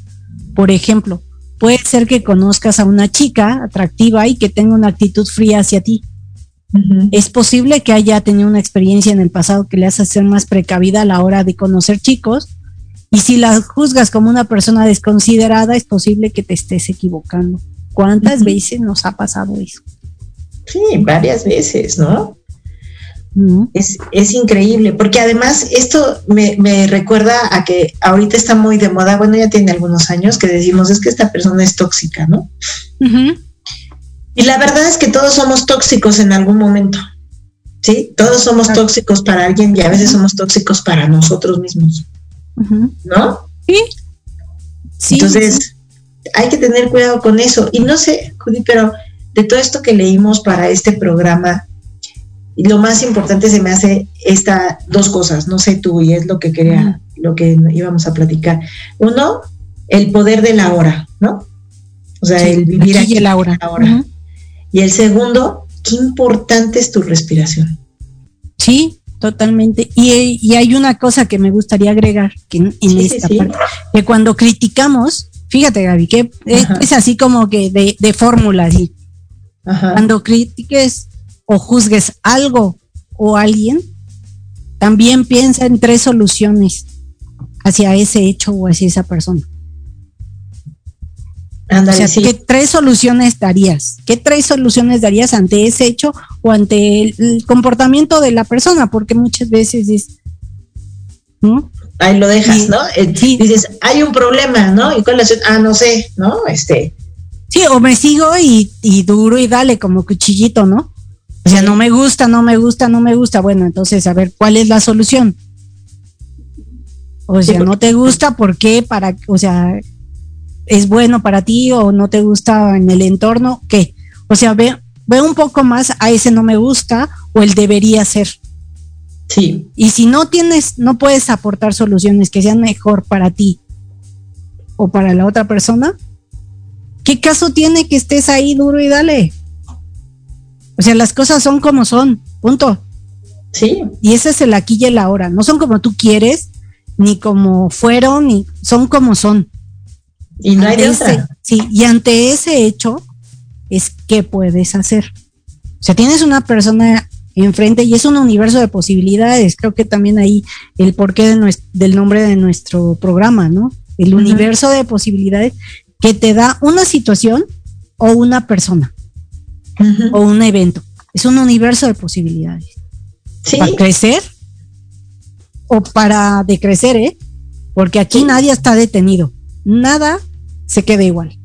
Por ejemplo, puede ser que conozcas a una chica atractiva y que tenga una actitud fría hacia ti. Es posible que haya tenido una experiencia en el pasado que le hace ser más precavida a la hora de conocer chicos. Y si la juzgas como una persona desconsiderada, es posible que te estés equivocando. ¿Cuántas veces nos ha pasado eso? Sí, varias veces, ¿no? Es, es increíble, porque además esto me, me recuerda a que ahorita está muy de moda, bueno, ya tiene algunos años que decimos, es que esta persona es tóxica, ¿no? Y la verdad es que todos somos tóxicos en algún momento, ¿sí? Todos somos tóxicos para alguien y a veces somos tóxicos para nosotros mismos. ¿no? Sí. Sí, Entonces, hay que tener cuidado con eso. Y no sé, Judy, pero de todo esto que leímos para este programa, lo más importante se me hace esta dos cosas, no sé tú, y es lo que quería, lo que íbamos a platicar. Uno, el poder de la hora, ¿no? O sea, Sí, el vivir aquí aquí y el ahora. ahora. Y el segundo, qué importante es tu respiración. Sí, totalmente. Y, y hay una cosa que me gustaría agregar que en, en Sí, sí, esta sí. parte, que cuando criticamos, fíjate Gaby, que es, así como que de, de fórmula, así. Ajá. Cuando critiques o juzgues algo o alguien, también piensa en tres soluciones hacia ese hecho o hacia esa persona. O Ándale, sea, sí. ¿qué tres soluciones darías? ¿Qué tres soluciones darías ante ese hecho o ante el, el comportamiento de la persona? Porque muchas veces es, ¿no? Ahí lo dejas, Sí. ¿no? Eh, Sí. Dices, hay un problema, ¿no? ¿Y cuál es? Ah, no sé, ¿no? Este, Sí, o me sigo y, y duro y dale como cuchillito, ¿no? O sea, no me gusta, no me gusta, no me gusta. Bueno, entonces, a ver, ¿cuál es la solución? O sea, no te gusta, ¿por qué? Para, o sea, ¿es bueno para ti o no te gusta en el entorno? ¿Qué? O sea, ve, ve un poco más a ese no me gusta o el debería ser. sí, Y si no tienes, no puedes aportar soluciones que sean mejor para ti o para la otra persona, ¿qué caso tiene que estés ahí duro y dale? O sea, las cosas son como son, punto. sí, Y ese es el aquí y el ahora. No son como tú quieres, ni como fueron, ni son como son. y no hay de ese- otra. sí, y ante ese hecho es qué puedes hacer. O sea, tienes una persona enfrente y es un universo de posibilidades. Creo que también ahí el porqué de nues- del nombre de nuestro programa, ¿no? El universo de posibilidades que te da una situación o una persona O un evento. Es un universo de posibilidades. Sí, Para crecer o para decrecer, ¿eh? Porque aquí Sí. nadie está detenido. Nada se queda igual.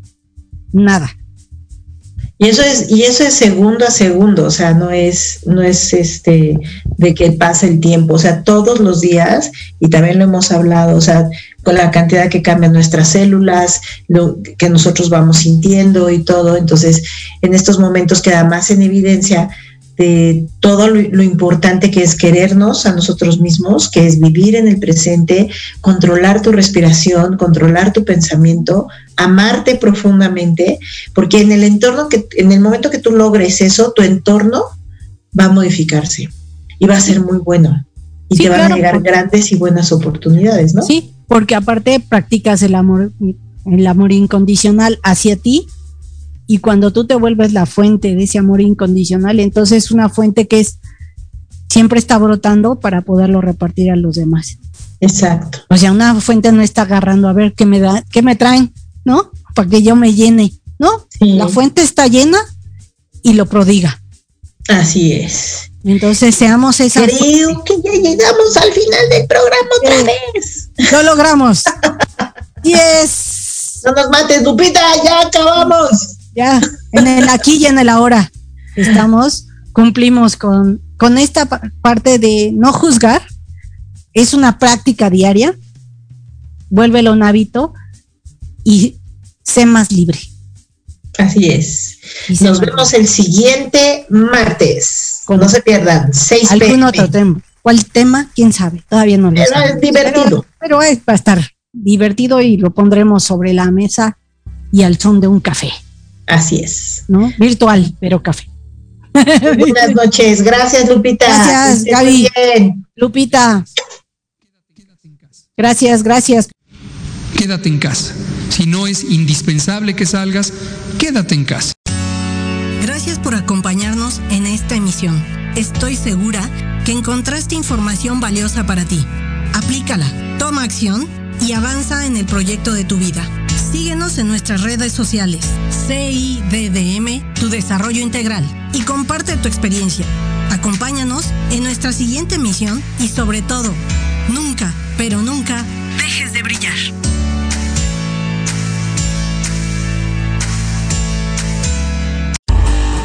Nada. y eso es, y eso es segundo a segundo, o sea, no es, no es este de que pase el tiempo, o sea, todos los días, y también lo hemos hablado, o sea, con la cantidad que cambian nuestras células, lo que nosotros vamos sintiendo y todo, entonces en estos momentos queda más en evidencia de todo lo, lo importante que es querernos a nosotros mismos, que es vivir en el presente, controlar tu respiración, controlar tu pensamiento, amarte profundamente, porque en el entorno que, en el momento que tú logres eso, tu entorno va a modificarse y va a ser muy bueno. Y Sí, te van claro, a llegar porque- grandes y buenas oportunidades, ¿no? Sí, porque aparte practicas el amor, el amor incondicional hacia ti y cuando tú te vuelves la fuente de ese amor incondicional, entonces es una fuente que es siempre está brotando para poderlo repartir a los demás. Exacto. O sea, una fuente no está agarrando a ver qué me da, qué me traen, ¿no? Para que yo me llene, ¿no? Sí. La fuente está llena y lo prodiga. Así es. Entonces seamos esa Creo que ya llegamos al final del programa otra vez. lo logramos. [LAUGHS] Yes. No nos mates, Lupita, ya acabamos. Ya, en el aquí y en el ahora. Estamos, cumplimos con, con esta pa- parte de no juzgar. Es una práctica diaria. Vuélvelo un hábito y sé más libre. Así es. Y Nos vemos el siguiente martes. Con- no se pierdan. 6 algún pm. otro tema. ¿Cuál tema? ¿Quién sabe? Todavía no lo Pero sabemos. es divertido. Pero, pero es, va a estar divertido y lo pondremos sobre la mesa y al son de un café, Así es. ¿no? Virtual, pero café. [LAUGHS] Buenas noches. Gracias, Lupita. Gracias, Gaby. bien. Lupita. Gracias, gracias. Quédate en casa. Si no es indispensable que salgas, quédate en casa. Gracias por acompañarnos en esta emisión. Estoy segura que encontraste información valiosa para ti. Aplícala, toma acción y avanza en el proyecto de tu vida. Síguenos en nuestras redes sociales, CIDDM, tu desarrollo integral, y comparte tu experiencia. Acompáñanos en nuestra siguiente misión y sobre todo, nunca, pero nunca, dejes de brillar.